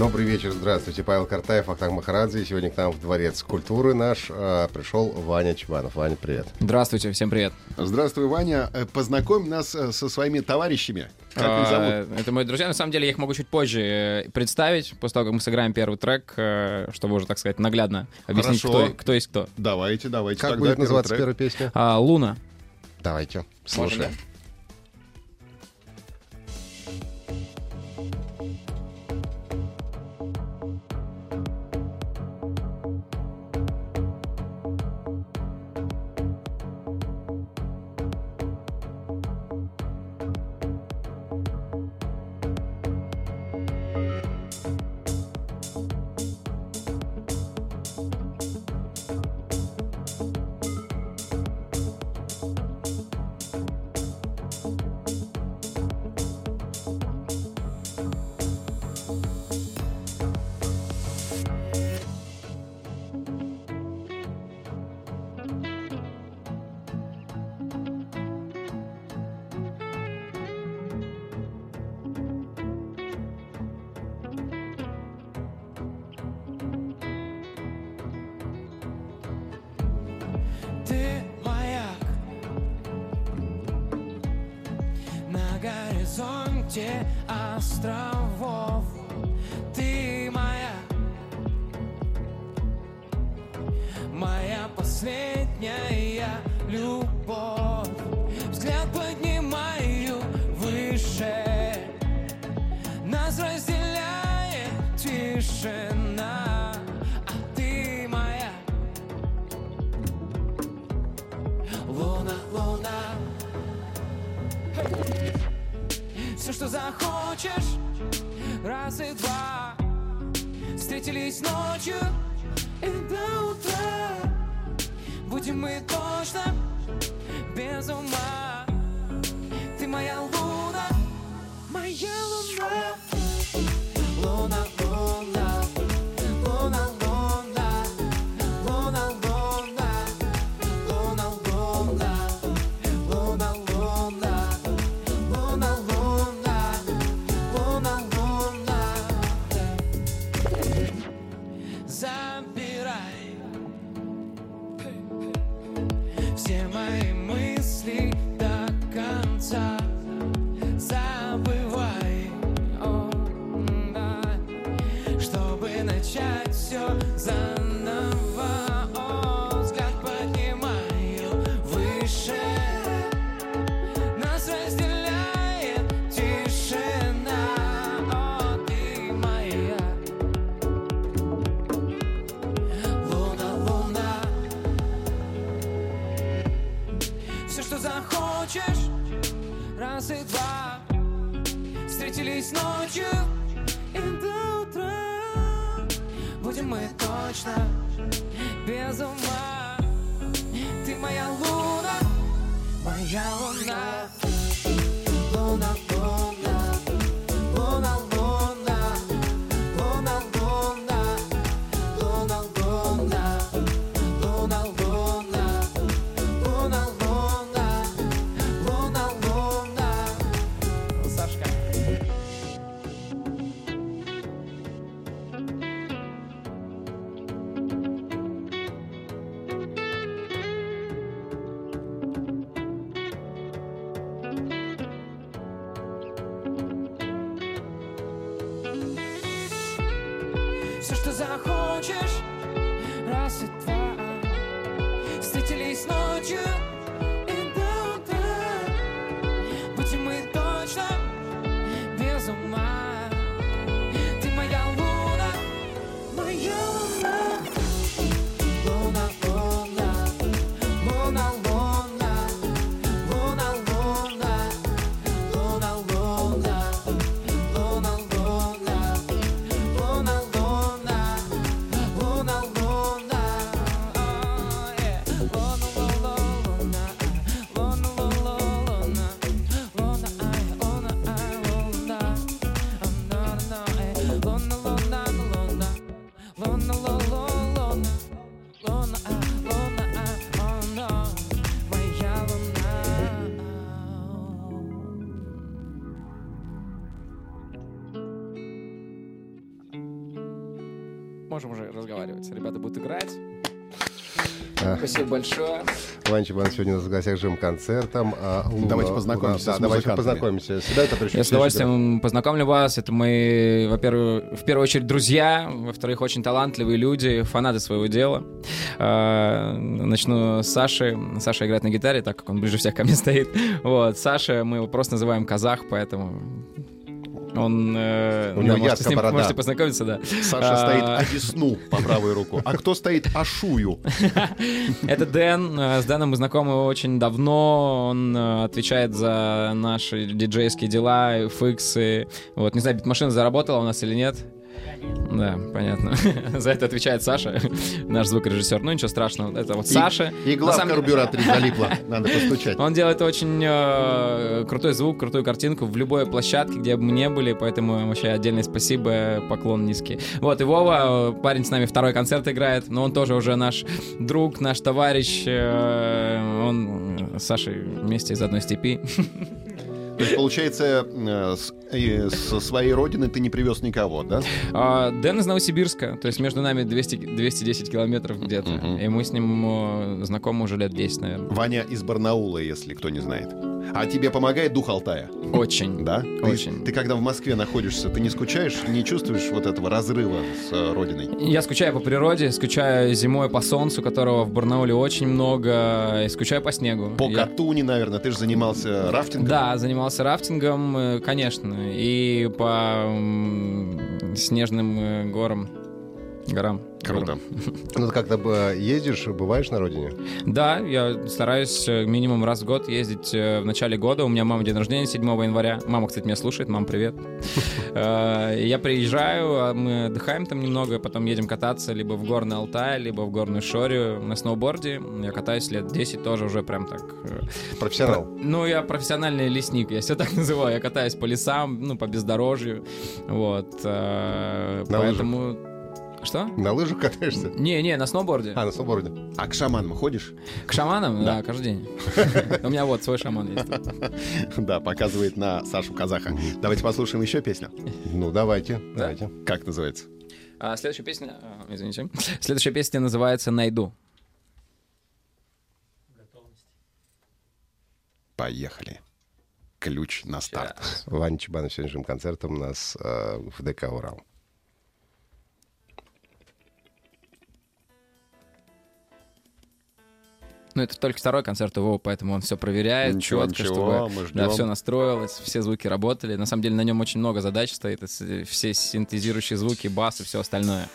Добрый вечер, здравствуйте. Павел Картаев, Ахтанг Махарадзе. Сегодня к нам в Дворец культуры наш э, пришел Ваня Чебанов. Ваня, привет. Здравствуйте, всем привет. Здравствуй, Ваня. Э, Познакомь нас э, со своими товарищами. Как их А, зовут? Это мои друзья. На самом деле я их могу чуть позже э, представить, после того, как мы сыграем первый трек, чтобы уже, так сказать, наглядно объяснить, кто, кто есть кто. Давайте, давайте. Как Тогда будет называться трек. первая песня? А, Луна. Давайте, Можно, слушаем. Все, что захочешь Раз и два. Встретились ночью И до утра. Будем мы точно Без ума. Ты моя луна Моя луна захочешь, раз и два. Встретились ночью и до утра. Будем мы точно без ума. Ты моя луна, моя луна. Луна, разговаривать. Ребята будут играть. Спасибо большое. Ваня Чебан сегодня у нас в гостях с живым концертом. А, Давайте познакомимся да, с давайте познакомимся. Сюда это пришли. Я с удовольствием познакомлю вас. Это мои, во-первых, в первую очередь друзья, во-вторых, очень талантливые люди, фанаты своего дела. А, Начну с Саши. Саша играет на гитаре, так как он ближе всех ко мне стоит. Вот. Саша, мы его просто называем казах, поэтому он... э, У него можете, яркая с ним, борода. можете познакомиться, да. Саша А, стоит Одесну по правую руку. А кто стоит Ашую? Это Дэн. Э, С Дэном мы знакомы очень давно. Он э, отвечает за наши диджейские дела, фиксы. Вот, не знаю, битмашина заработала у нас или нет. Да, понятно. За это отвечает Саша, наш звукорежиссер. Ну, ничего страшного. Это вот И- Саша. Игла в самом деле- карбюраторе залипла. Надо постучать. Он делает очень э, крутой звук, крутую картинку в любой площадке, где бы мы не были, поэтому вообще отдельное спасибо, поклон низкий. Вот, и Вова, э, парень с нами второй концерт играет, но он тоже уже наш друг, наш товарищ, э, он с Сашей вместе из одной степи. То есть, получается, э, со своей родины ты не привез никого, да? А, Дэн из Новосибирска, то есть между нами 200, 210 километров где-то, Мгм. и мы с ним э, знакомы уже лет 10, наверное. Ваня из Барнаула, если кто не знает. А тебе помогает дух Алтая? Очень. Да? Ты- Очень. Ты, когда в Москве находишься, ты не скучаешь, не чувствуешь вот этого разрыва с э, родиной? Я скучаю по природе, скучаю зимой по солнцу, которого в Барнауле очень много, и скучаю по снегу. По Я- Катуни, наверное, ты же занимался рафтингом. Да, занимался рафтингом, э, конечно, и по снежным э, горам. Горам. Круто. Ну, ты как-то ездишь, бываешь на родине? Да, я стараюсь э, минимум раз в год ездить э, в начале года. У меня мама день рождения 7 января. Мама, кстати, меня слушает. Мам, привет. Э, Я приезжаю, а мы отдыхаем там немного, потом едем кататься либо в Горный Алтай, либо в Горную Шорию на сноуборде. Я катаюсь лет 10 тоже уже прям так Профессионал. Ну, я профессиональный лесник, я все так называю. Я катаюсь по лесам, ну, по бездорожью. Вот. Поэтому... Что? На лыжах катаешься? Не-не, на сноуборде. А, на сноуборде. А к шаманам ходишь? К шаманам? Да, каждый день. У меня вот свой шаман есть. Да, показывает на Сашу Казаха. Давайте послушаем еще песню. Ну, давайте, давайте. Как называется? А следующая песня... а, Извините. Следующая песня называется «Найду». Поехали. Ключ на старт. Ваня Чебанов сегодня живым концертом у нас э, в ДК «Урал». Ну, это только второй концерт его, поэтому он все проверяет Ничего, четко, ничего, чтобы мы ждем. да, все настроилось, все звуки работали. На самом деле на нем очень много задач стоит, все синтезирующие звуки, бас и все остальное.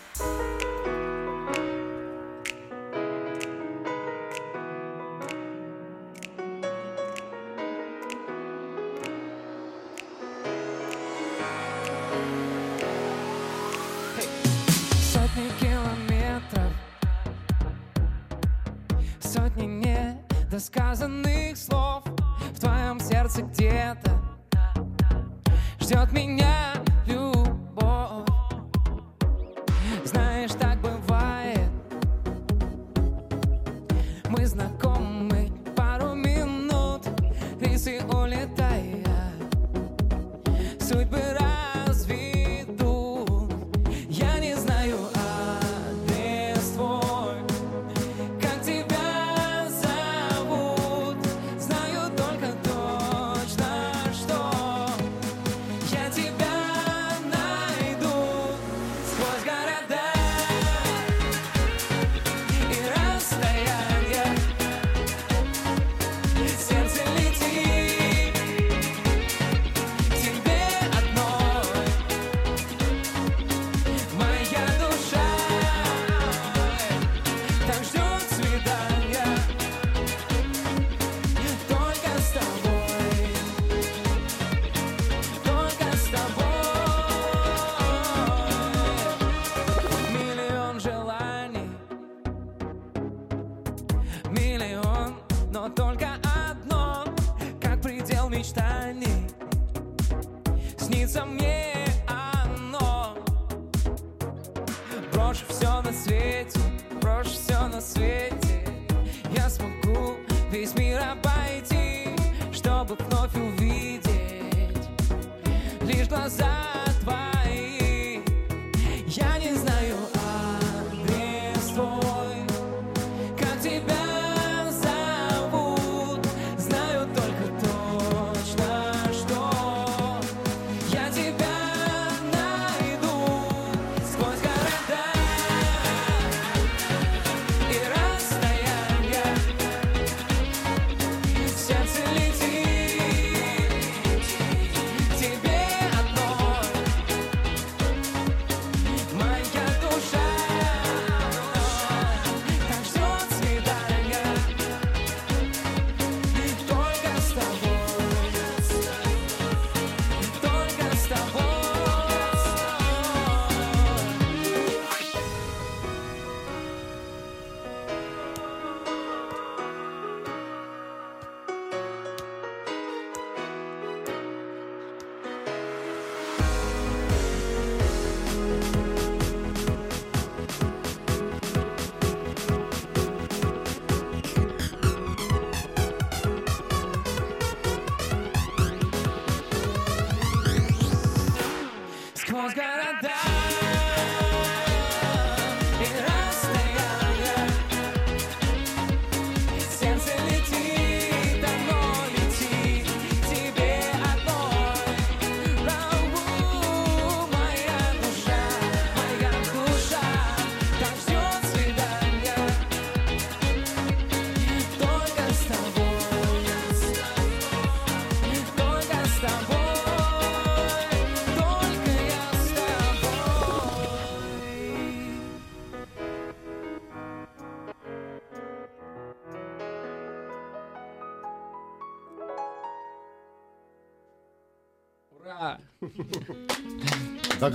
always gonna.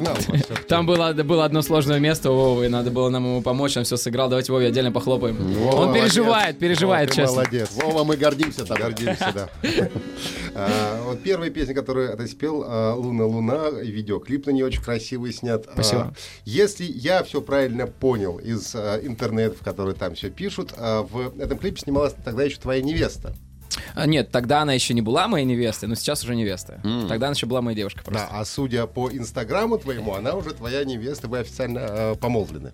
Догнал. Там было, было одно сложное место у Вовы, и надо было нам ему помочь, он все сыграл. Давайте Вове отдельно похлопаем. Вова, он переживает, молодец. переживает, Вова, ты честно. Молодец. Вова, мы гордимся тобой. Гордимся, да. А, Вот первая песня, которую ты спел, а, «Луна, луна», и видеоклип на нее очень красивый снят. А, Спасибо. Если я все правильно понял из а, интернетов, которые там все пишут, а, в этом клипе снималась тогда еще твоя невеста. А, Нет, тогда она еще не была моей невестой, но сейчас уже невеста. Тогда она еще была моей девушкой просто. Да, а судя по инстаграму твоему, она уже твоя невеста, вы официально а, помолвлены.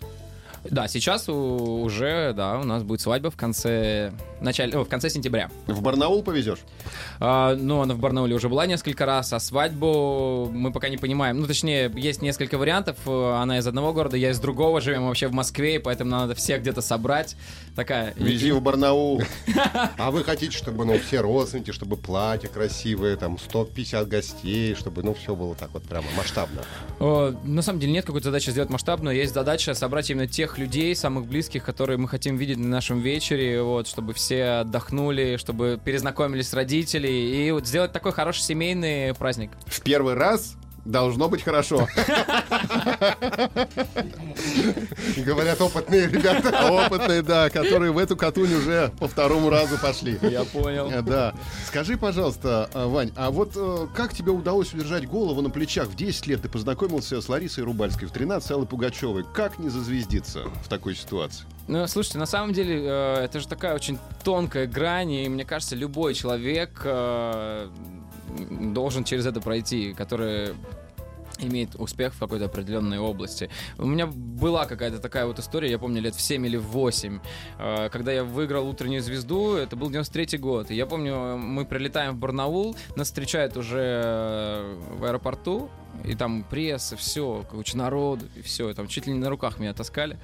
Да, сейчас у- уже, да, у нас будет свадьба в конце, начале, о, в конце сентября. В Барнаул повезешь? А, ну, она в Барнауле уже была несколько раз, а свадьбу мы пока не понимаем. Ну, точнее, есть несколько вариантов. Она из одного города, я из другого. Живем вообще в Москве, и поэтому надо всех где-то собрать. Такая... Вези в Барнаул. А вы хотите, чтобы, ну, все родственники, чтобы платья красивые, там, 150 гостей, чтобы, ну, все было так вот прямо масштабно. О, на самом деле нет какой-то задачи сделать масштабную. Есть задача собрать именно тех людей, самых близких, которые мы хотим видеть на нашем вечере, вот, чтобы все отдохнули, чтобы перезнакомились с родителями, и вот сделать такой хороший семейный праздник. В первый раз должно быть хорошо. Говорят опытные ребята. Опытные, да, которые в эту катунь уже по второму разу пошли. Я понял. Да. Скажи, пожалуйста, э, Вань, а вот э, как тебе удалось удержать голову на плечах? В 10 лет ты познакомился с Ларисой Рубальской, в 13 с Аллой Пугачевой. Как не зазвездиться в такой ситуации? Ну, слушайте, на самом деле, э, это же такая очень тонкая грань, и мне кажется, любой человек э, должен через это пройти, который имеет успех в какой-то определенной области. У меня была какая-то такая вот история, я помню, лет в 7 или в 8, э, когда я выиграл «Утреннюю звезду», это был 93 год, и я помню, мы прилетаем в Барнаул, нас встречают уже э, в аэропорту, и там пресса, все, куча народу, и все, там чуть ли не на руках меня таскали.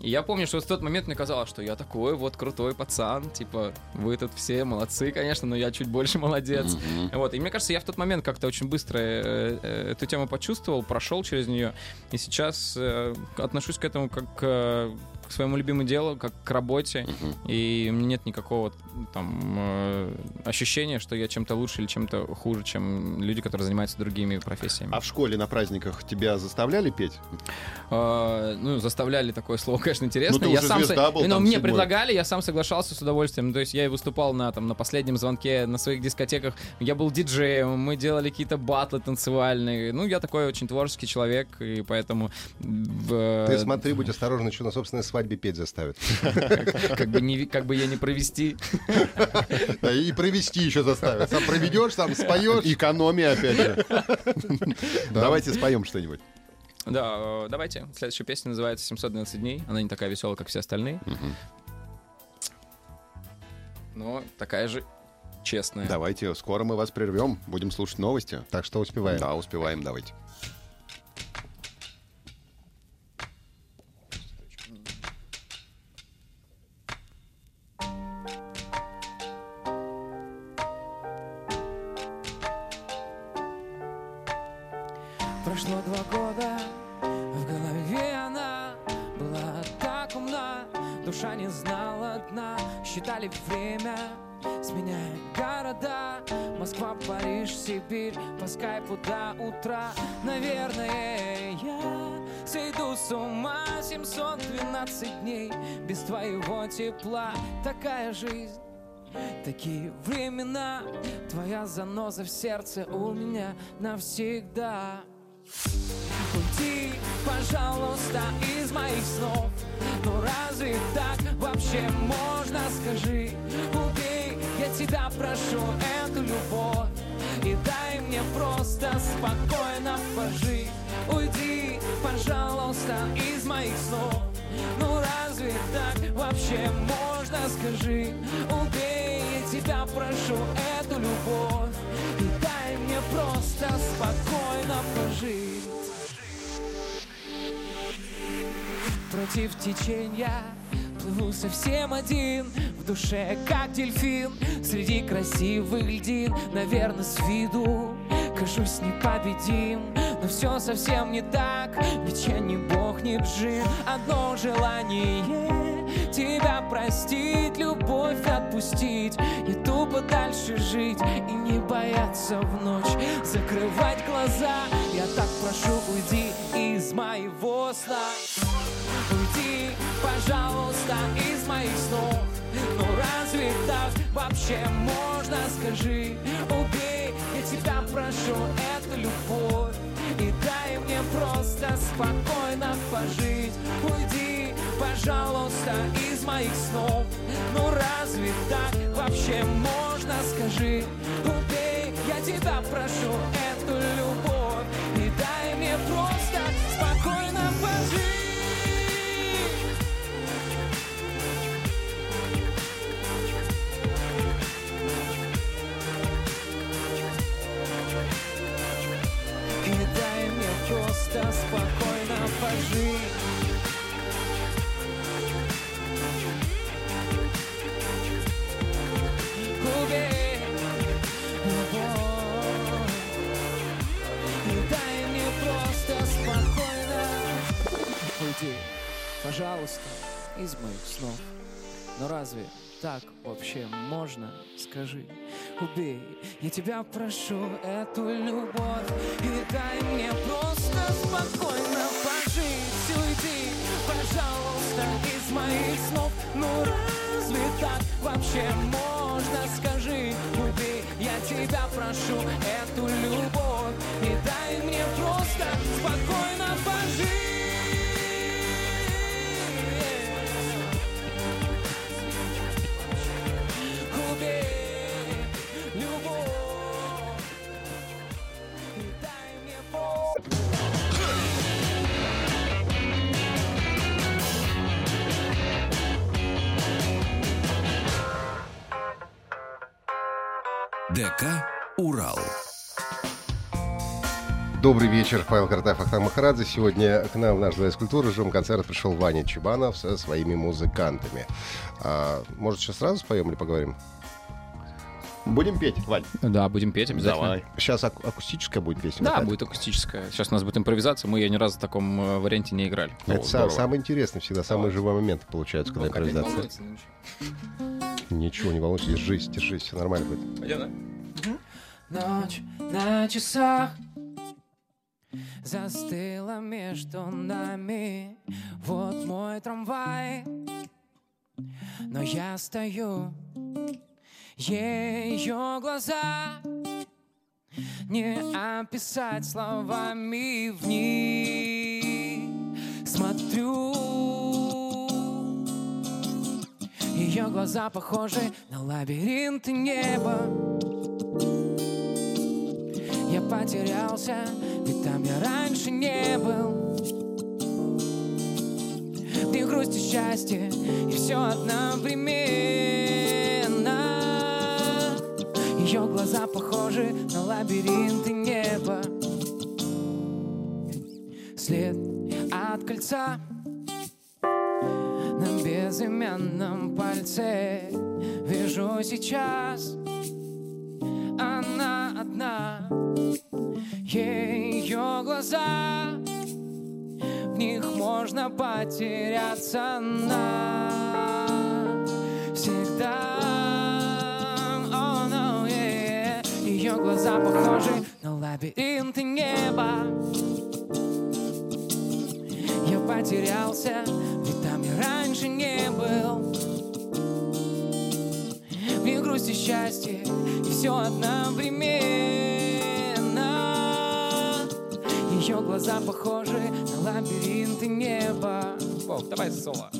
И я помню, что в тот момент мне казалось, что я такой вот крутой пацан, типа, вы тут все молодцы, конечно, но я чуть больше молодец. Вот, и мне кажется, я в тот момент как-то очень быстро э, э, эту тему почувствовал, прошел через нее, и сейчас э, отношусь к этому как к своему любимому делу, как к работе, и мне нет никакого там э, ощущения, что я чем-то лучше или чем-то хуже, чем люди, которые занимаются другими профессиями. А в школе на праздниках тебя заставляли петь? А, ну, заставляли такое слово, конечно, интересно. Ну, ты я уже сам звезда был, Ну, там, мне седьмой. предлагали, я сам соглашался с удовольствием. То есть я и выступал на, там, на последнем звонке, на своих дискотеках. Я был диджеем, мы делали какие-то батлы танцевальные. Ну, я такой очень творческий человек, и поэтому... Ты смотри, будь осторожен, еще на собственной свадьбе петь заставят. как, бы не, как бы я не провести. Да, И провести еще заставят. Сам проведешь, сам споешь. Экономия, опять же. Давайте споем что-нибудь. Да, э, давайте. Следующая песня называется «712 дней». Она не такая веселая, как все остальные. Но такая же честная. Давайте, скоро мы вас прервем. Будем слушать новости. Так что успеваем. Да, успеваем, давайте. Два года, в голове она была так умна, душа не знала дна, считали время, сменяя города, Москва, Париж, Сибирь, по скайпу до утра, наверное, я сойду с ума. 712 дней без твоего тепла, такая жизнь. Такие времена, твоя заноза в сердце у меня навсегда. Уйди, пожалуйста, из моих снов. Ну разве так вообще можно, скажи Убей, я тебя прошу, эту любовь. И дай мне просто спокойно пожить. Уйди, пожалуйста, из моих снов. Ну разве так вообще можно, скажи Убей, я тебя прошу, эту любовь просто спокойно пожить Против течения плыву совсем один В душе как дельфин Среди красивых льдин. Наверное, с виду Кажусь непобедим Но все совсем не так Ведь я не бог, не джин Одно желание Тебя простить, любовь отпустить И тупо дальше жить И не бояться в ночь. Закрывать глаза. Я так прошу, уйди из моего сна. Уйди, пожалуйста, из моих снов. Ну разве так вообще можно, скажи Убей, я тебя прошу, это любовь. И дай мне просто спокойно пожить. Уйди, пожалуйста, из моих снов. Ну разве так вообще можно, скажи Убей, я тебя прошу, эту Уйди, пожалуйста, из моих снов Но разве так вообще можно? Скажи, убей, я тебя прошу эту любовь И дай ДК «Урал». Добрый вечер, Павел Картаев, Ахтам Махарадзе. Сегодня к нам в наш дворец культуры живом концерт пришел Ваня Чебанов со своими музыкантами. А, может, сейчас сразу споем или поговорим? Будем петь, Вань? Да, будем петь обязательно. Давай. Сейчас ак- акустическая будет песня. Да, какая-то? будет акустическая. Сейчас у нас будет импровизация. Мы ее ни разу в таком э, варианте не играли. Это О, са- здорово. самое интересное всегда, самые живые моменты получаются, когда Ну, импровизация. волнуется, ну ничего. Ничего, не волнуйся, держись, держись, все нормально будет. Пойдем, да? Ночь на часах Застыла между нами. Вот мой трамвай Но я стою Ее глаза Не описать словами в них Смотрю Ее глаза похожи на лабиринты неба потерялся, ведь там я раньше не был. Них грусть и счастье, и все одновременно. Ее глаза похожи на лабиринты неба. След от кольца на безымянном пальце. Вижу сейчас одна. Ее глаза В них можно потеряться навсегда oh, no, yeah. Ее глаза похожи на лабиринты неба. Я потерялся, ведь там я раньше не был грусть и счастье, и все одновременно. Ее глаза похожи на лабиринты неба. Вов, давай соло.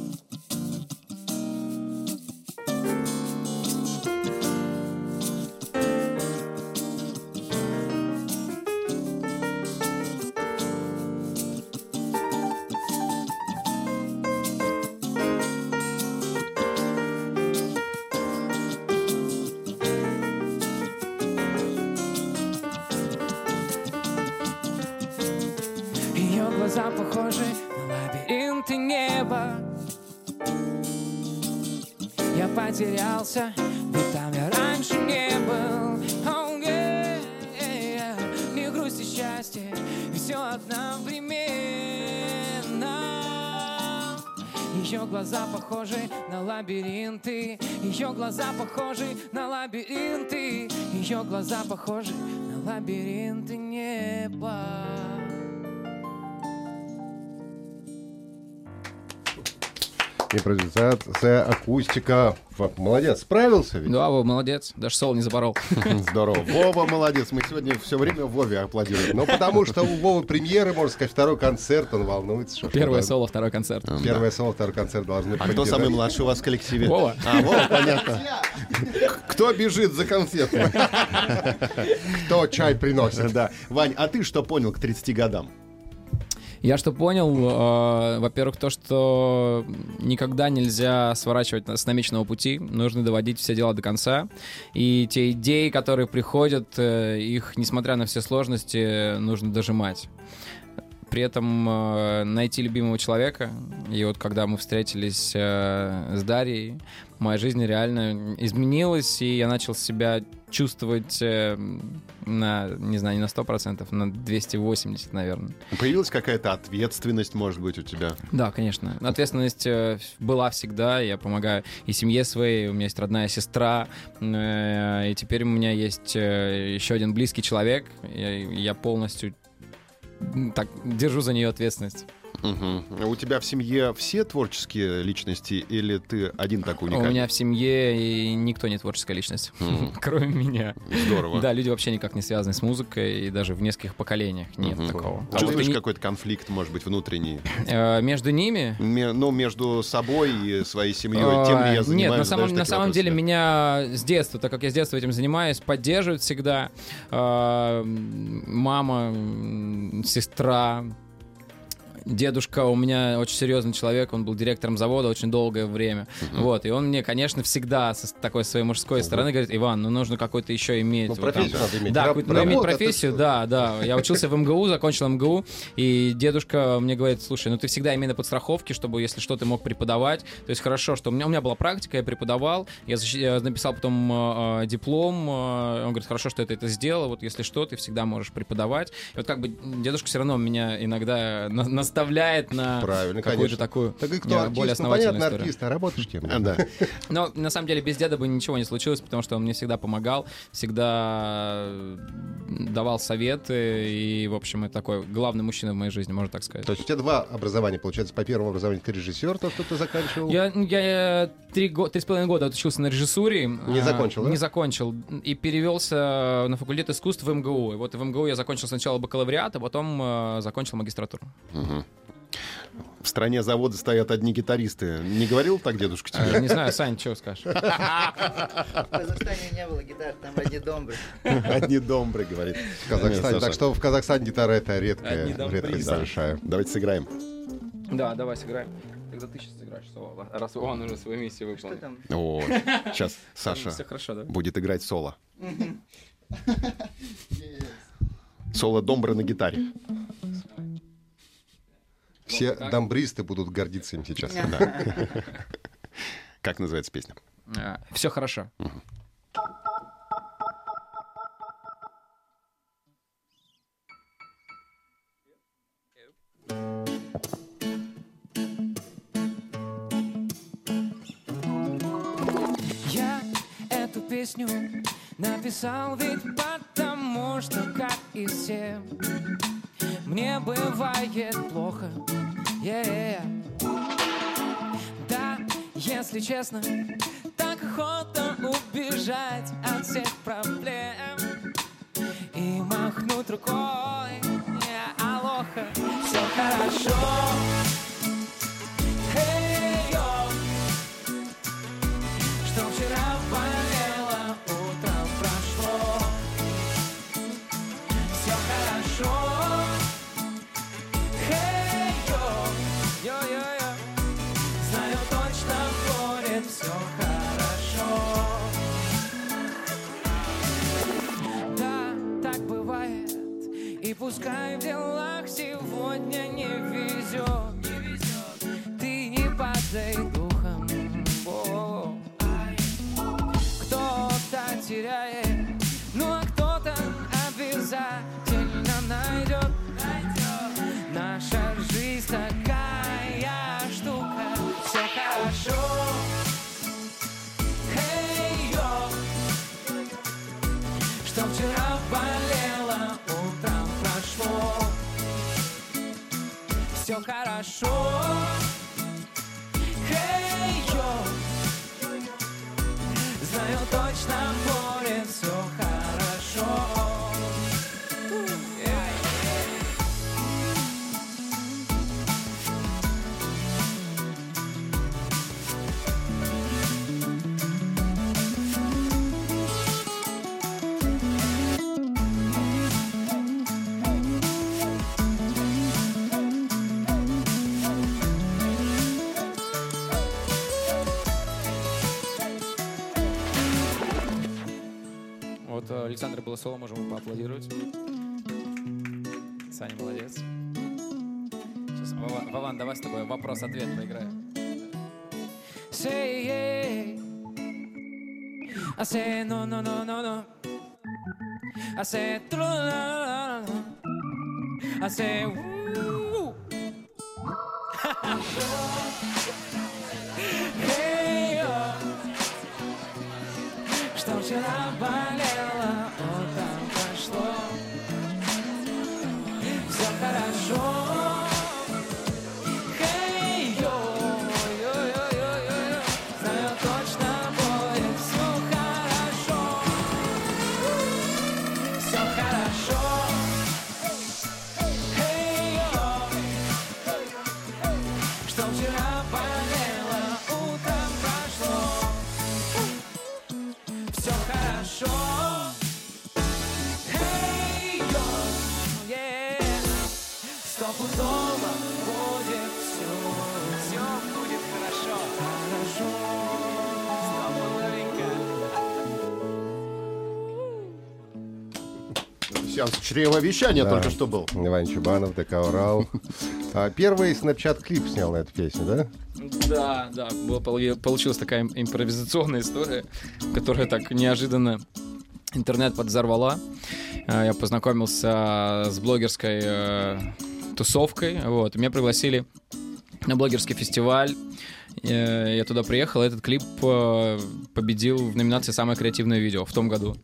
Все одновременно. Ее глаза похожи на лабиринты. Ее глаза похожи на лабиринты. Ее глаза похожи на лабиринты неба Импровизация, акустика. Молодец, справился ведь? Да, Вова, молодец, даже соло не запорол. Здорово. Вова молодец. Мы сегодня все время Вове аплодируем. Ну, потому что у Вовы премьеры, можно сказать, второй концерт, он волнуется. что Первое да. соло, второй концерт. Первое соло, второй концерт должны А кто самый младший у вас в коллективе? Вова. А, Вова, понятно. Кто бежит за конфетами? Кто чай приносит? Да. Вань, а ты что понял к 30 годам? Я что понял, э, во-первых, то, что никогда нельзя сворачивать с намеченного пути, нужно доводить все дела до конца. И те идеи, которые приходят, э, их, несмотря на все сложности, нужно дожимать. При этом э, найти любимого человека. И вот когда мы встретились э, с Дарьей, моя жизнь реально изменилась, и я начал себя чувствовать э, на, не знаю, не на 100%, на 280, наверное. Появилась какая-то ответственность, может быть, у тебя? Да, конечно. Ответственность э, была всегда. Я помогаю и семье своей. У меня есть родная сестра. э, И теперь у меня есть еще один близкий человек. Я, полностью так держу за нее ответственность. Мгм. У тебя в семье все творческие личности или ты один такой У уникальный? меня в семье и никто не творческая личность, Мгм. кроме меня. Здорово. Да, люди вообще никак не связаны с музыкой, и даже в нескольких поколениях нет Мгм. такого. А Чувствуешь Вот какой-то конфликт, может быть, внутренний? э, Между ними ну, между собой и своей семьей, тем ли я А, занимаюсь? Нет, на самом, на самом деле меня с детства, так как я с детства этим занимаюсь, поддерживают всегда. А, Мама, сестра, дедушка у меня очень серьезный человек, он был директором завода очень долгое время. Вот, и он мне, конечно, всегда с такой своей мужской стороны говорит, Иван, ну нужно какой-то еще иметь. Ну, вот там». профессию надо иметь. Да, Раб- какую-то надо иметь это профессию, да, да. Я учился в МГУ, закончил МГУ, и дедушка мне говорит, слушай, ну ты всегда имей на подстраховке, чтобы, если что, ты мог преподавать. То есть хорошо, что у меня, у меня была практика, я преподавал, я, защи- я написал потом э, э, диплом, э, он говорит, хорошо, что ты это сделал, вот если что, ты всегда можешь преподавать. И вот как бы дедушка все равно меня иногда на- наставляет на Правильно, какую-то конечно. такую Так и кто э, артист? более Ну, основательную понятно, историю. артист, а работаешь кем? А, да. Но на самом деле без деда бы ничего не случилось, потому что он мне всегда помогал, всегда давал советы, и, в общем, это такой главный мужчина в моей жизни, можно так сказать. То есть у тебя два образования, получается, по первому образованию ты режиссер, то, что ты заканчивал? Я, я э, три, го- три с половиной года отучился на режиссуре. Не а, закончил, да? Не закончил. И перевелся на факультет искусств в МГУ. И вот в МГУ я закончил сначала бакалавриат, а потом э, закончил магистратуру. В стране завода стоят одни гитаристы. Не говорил так дедушка Э, тебе? Не знаю, Сань, что скажешь? В Казахстане не было гитар, там одни домбры. Одни домбры, говорит. В Казахстане. Так что в Казахстане гитара это редкая, редкость большая. Давайте сыграем. Да, давай сыграем. Тогда ты сейчас сыграешь соло, раз он уже свою миссию Что выполнил. там? О, сейчас Саша будет играть соло. Соло домбры на гитаре. Все дамбристы будут гордиться им сейчас. Как называется песня? Все хорошо. Я эту песню написал ведь бывает плохо. Yeah. Да, если честно, так охота будет Вот э, Александр Белосова, можем ему поаплодировать. Саня молодец. Сейчас, Вова- Вован, давай с тобой вопрос-ответ поиграем. Say yeah. I say no no no no no. I say la la la. I say woo. Hey, yo. Что вчера болело, Сеанс чревовещания Да. только что был. Иван Чубанов, ДК Урал. А первый Snapchat-клип снял на эту песню, да? Да, да, было, полу- получилась такая им- импровизационная история, которая так неожиданно интернет подзорвала. Э, Я познакомился с блогерской э, тусовкой, вот, меня пригласили на блогерский фестиваль. Э, Я туда приехал, этот клип э, победил в номинации «Самое креативное видео» в том году.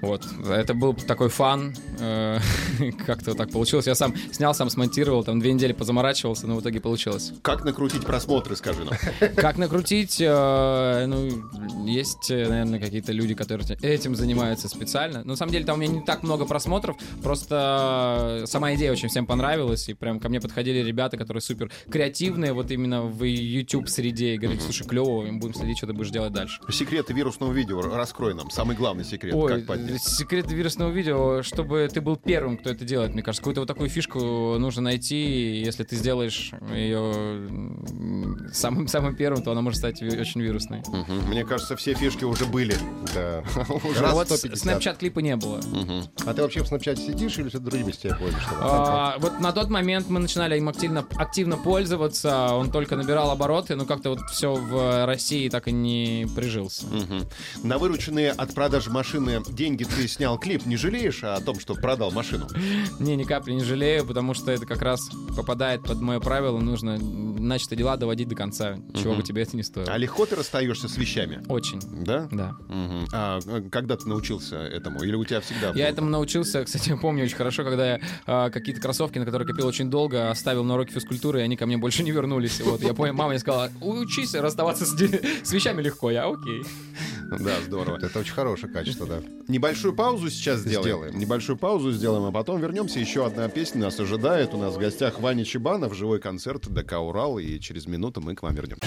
Вот. Это был такой фан. э, Как-то так получилось. Я сам снял, сам смонтировал, там две недели позаморачивался, но в итоге получилось. Как накрутить просмотры, скажи нам. Как накрутить? ну, есть, наверное, какие-то люди, которые этим занимаются специально. Но, на самом деле там у меня не так много просмотров, просто сама идея очень всем понравилась, и прям ко мне подходили ребята, которые супер креативные, вот именно в YouTube-среде, и говорят, слушай, клево, мы будем следить, что ты будешь делать дальше. Секреты вирусного видео раскрой нам. Самый главный секрет. Ой, как поднять. секрет вирусного видео, чтобы ты был первым, кто это делает, мне кажется. Какую-то вот такую фишку нужно найти, если ты сделаешь ее самым, самым первым, то она может стать очень вирусной. Мгм. Мне кажется, все фишки уже были. Да. Раз вот 150. снапчат-клипа не было. А ты вообще в Snapchat сидишь или ты другими сетями пользуешься? А, вот на тот момент мы начинали им активно, активно пользоваться, он только набирал обороты, но как-то вот все в России так и не прижился. Мгм. На вырученные от продажи машины деньги ты снял клип. Не жалеешь о том, что продал машину? Не, ни капли не жалею, потому что это как раз попадает под мое правило, нужно начатые дела доводить до конца, чего бы тебе это не стоило. А легко ты расстаешься с вещами? Очень, Да? да. А э, когда ты научился этому? Или у тебя всегда Я этому научился, кстати, помню очень хорошо, когда я а, какие-то кроссовки, на которые копил очень долго, оставил на уроке физкультуры, и они ко мне больше не вернулись. Вот, я понял, мама мне сказала, учись расставаться с, с вещами легко. Я окей. Да, здорово. Это очень хорошее качество, да. Небольшую паузу сейчас сделаем. Сделаем. Небольшую паузу сделаем, а потом вернемся. Еще одна песня нас ожидает. У нас в гостях Ваня Чебанов, живой концерт ДК «Урал». И через минуту мы к вам вернемся.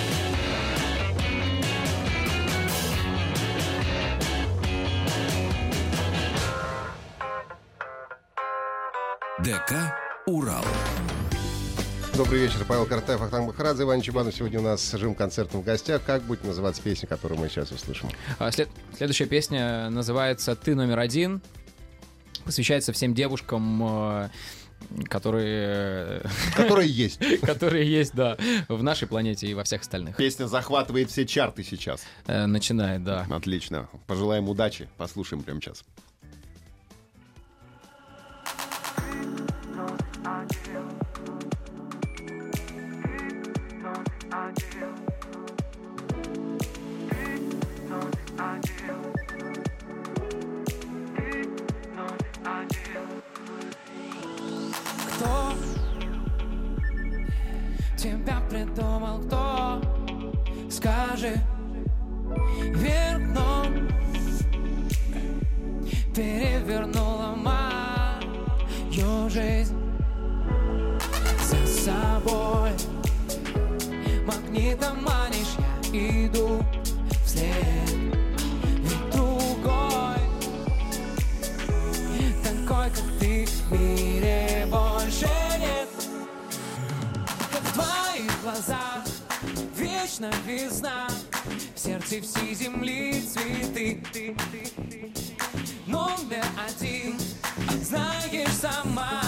ДК «Урал». Добрый вечер, Павел Картаев, Ахтанг Махарадзе, Иван Чебанов. Сегодня у нас с живым концертом в гостях. Как будет называться песня, которую мы сейчас услышим? А, след- следующая песня называется «Ты номер один». Посвящается всем девушкам, э, которые, Которая есть. которые есть, да, в нашей планете и во всех остальных. Песня захватывает все чарты сейчас. Э, Начинает, да. Отлично. Пожелаем удачи. Послушаем прямо сейчас. тебя придумал кто? Скажи верно. Перевернула мою жизнь За собой магнитом манишь Я иду вслед другой Такой, как ты в мире больше глазах Вечно весна В сердце всей земли цветы. Номер один. Знаешь сама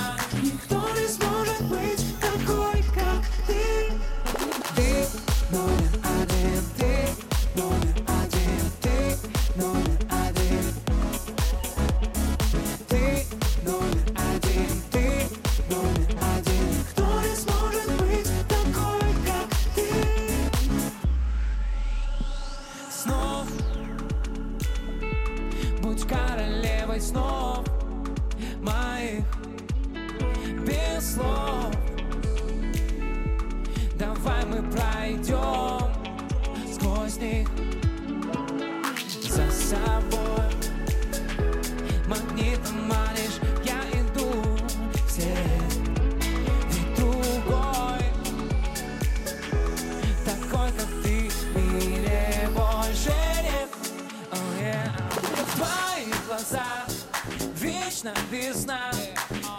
Вечно весна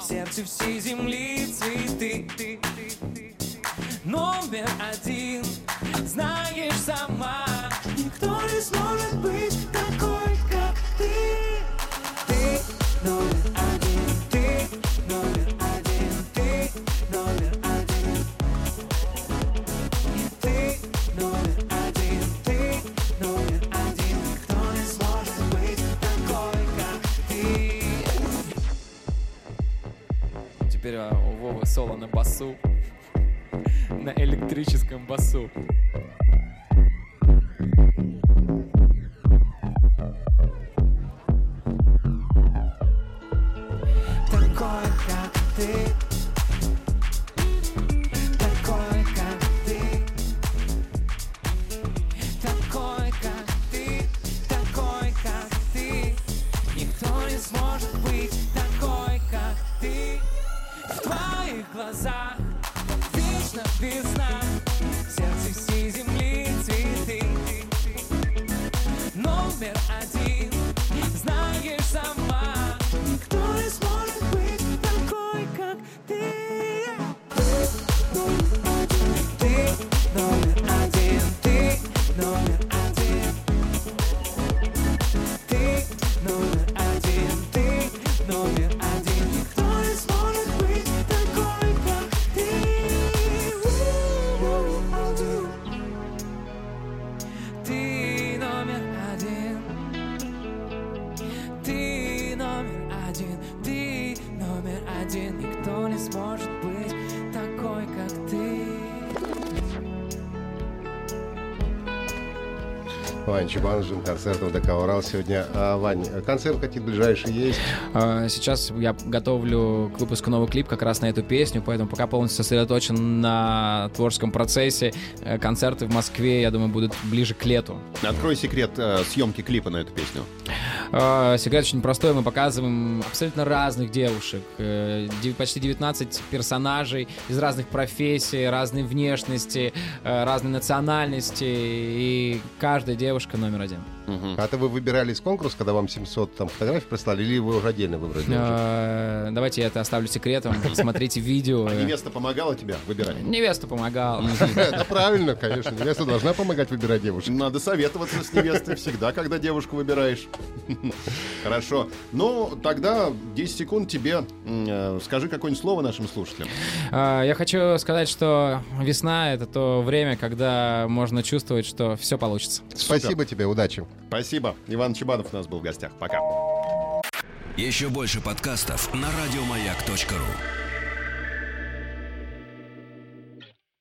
В сердце всей земли цветы. Номер один соло на басу. На электрическом басу. Такой, как ты Вань Чубан, жим концертов ДК «Урал» сегодня. А, Вань, концерт какие-то ближайшие есть? А, Сейчас я готовлю к выпуску новый клип как раз на эту песню, поэтому пока полностью сосредоточен на творческом процессе. Э, Концерты в Москве, я думаю, будут ближе к лету. Открой секрет э, съемки клипа на эту песню. А, Секрет очень простой. Мы показываем абсолютно разных девушек. Э, Почти 19 персонажей из разных профессий, разной внешности, э, разной национальности. И каждая девушка номер один. А это вы выбирали из конкурса, когда вам 700 там, фотографий прислали, или вы уже отдельно выбрали? уже? Э, Давайте я это оставлю секретом. Смотрите видео. А невеста помогала тебе выбирать? Невеста помогала. Это правильно, конечно. Невеста должна помогать выбирать девушек. Надо советоваться с невестой всегда, когда девушку выбираешь. Хорошо. Ну, тогда 10 секунд тебе. э, Скажи какое-нибудь слово нашим слушателям. А, Я хочу сказать, что весна — это то время, когда можно чувствовать, что все получится. Спасибо тебе, удачи. Спасибо. Иван Чебанов у нас был в гостях. Пока. Еще больше подкастов на радиомаяк.ру.